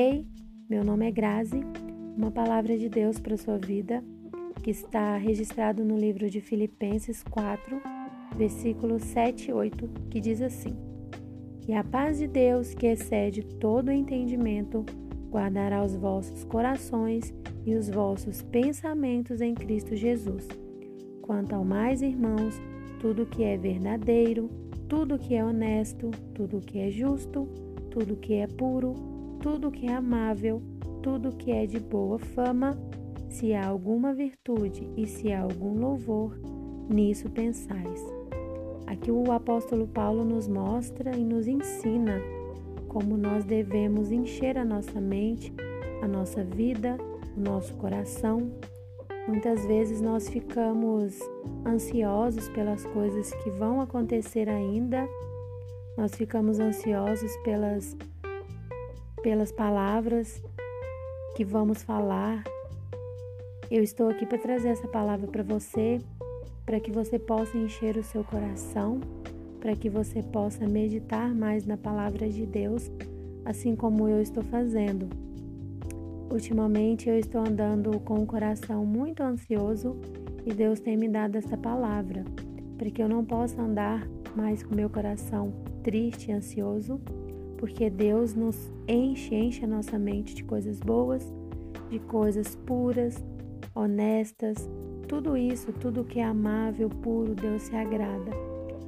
Hey, meu nome é Grazi. Uma palavra de Deus para sua vida que está registrado no livro de Filipenses 4, versículos 7 e 8, que diz assim: E a paz de Deus, que excede todo entendimento, guardará os vossos corações e os vossos pensamentos em Cristo Jesus. Quanto ao mais, irmãos, tudo que é verdadeiro, tudo que é honesto, tudo que é justo, tudo que é puro, tudo que é amável, tudo que é de boa fama, se há alguma virtude e se há algum louvor, nisso pensais. Aqui o apóstolo Paulo nos mostra e nos ensina como nós devemos encher a nossa mente, a nossa vida, o nosso coração. Muitas vezes nós ficamos ansiosos pelas coisas que vão acontecer ainda, nós ficamos ansiosos pelas pelas palavras que vamos falar. Eu estou aqui para trazer essa palavra para você, para que você possa encher o seu coração, para que você possa meditar mais na palavra de Deus, assim como eu estou fazendo. Ultimamente eu estou andando com o coração muito ansioso e Deus tem me dado essa palavra, para que eu não possa andar mais com meu coração triste e ansioso, porque Deus nos enche, enche a nossa mente de coisas boas, de coisas puras, honestas, tudo isso, tudo que é amável, puro, Deus se agrada.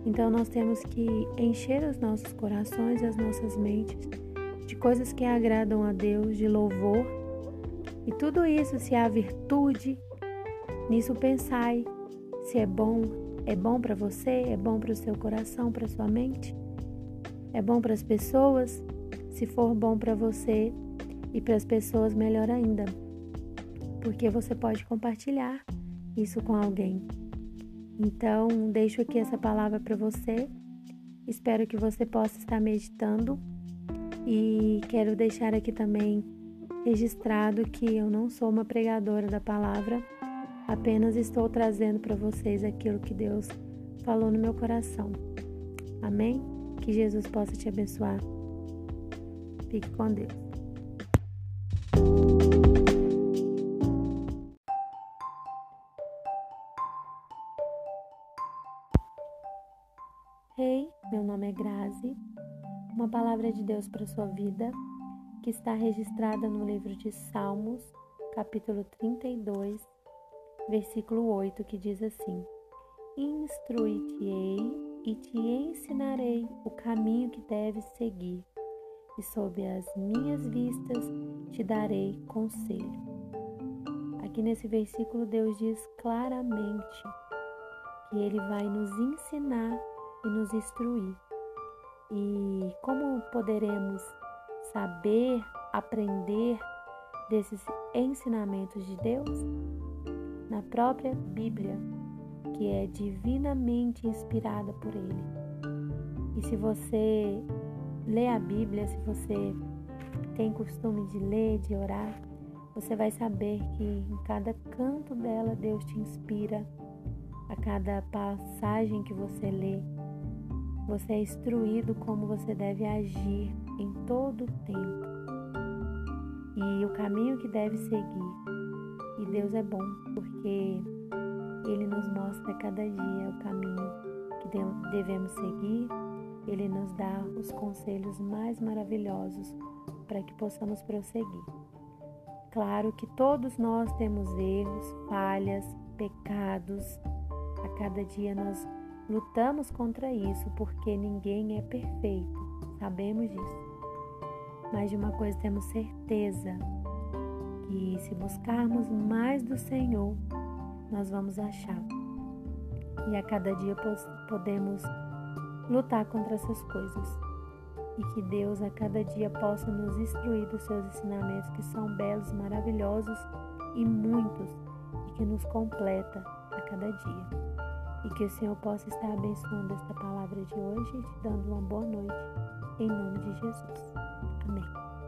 Então nós temos que encher os nossos corações as nossas mentes de coisas que agradam a Deus, de louvor. E tudo isso, se há virtude, nisso pensai, se é bom, é bom para você, é bom para o seu coração, para sua mente. É bom para as pessoas? Se for bom para você e para as pessoas, melhor ainda, porque você pode compartilhar isso com alguém. Então, deixo aqui essa palavra para você. Espero que você possa estar meditando e quero deixar aqui também registrado que eu não sou uma pregadora da palavra, apenas estou trazendo para vocês aquilo que Deus falou no meu coração. Amém? Que Jesus possa te abençoar. Fique com Deus. Hey, meu nome é Grazi. Uma palavra de Deus para sua vida que está registrada no livro de Salmos, capítulo 32, versículo 8, que diz assim: Instrui-te-ei e te ensinarei o caminho que deves seguir, e sob as minhas vistas te darei conselho. Aqui nesse versículo, Deus diz claramente que Ele vai nos ensinar e nos instruir. E como poderemos saber, aprender desses ensinamentos de Deus? Na própria Bíblia, que é divinamente inspirada por Ele. E se você lê a Bíblia, se você tem costume de ler, de orar, você vai saber que em cada canto dela Deus te inspira, a cada passagem que você lê, você é instruído como você deve agir em todo o tempo e o caminho que deve seguir. E Deus é bom, porque ele nos mostra cada dia o caminho que devemos seguir, Ele nos dá os conselhos mais maravilhosos para que possamos prosseguir. Claro que todos nós temos erros, falhas, pecados. A cada dia nós lutamos contra isso porque ninguém é perfeito, sabemos disso. Mas de uma coisa temos certeza: que se buscarmos mais do Senhor, nós vamos achar. E a cada dia podemos lutar contra essas coisas. E que Deus a cada dia possa nos instruir dos seus ensinamentos que são belos, maravilhosos e muitos e que nos completa a cada dia. E que o Senhor possa estar abençoando esta palavra de hoje e te dando uma boa noite. Em nome de Jesus. Amém.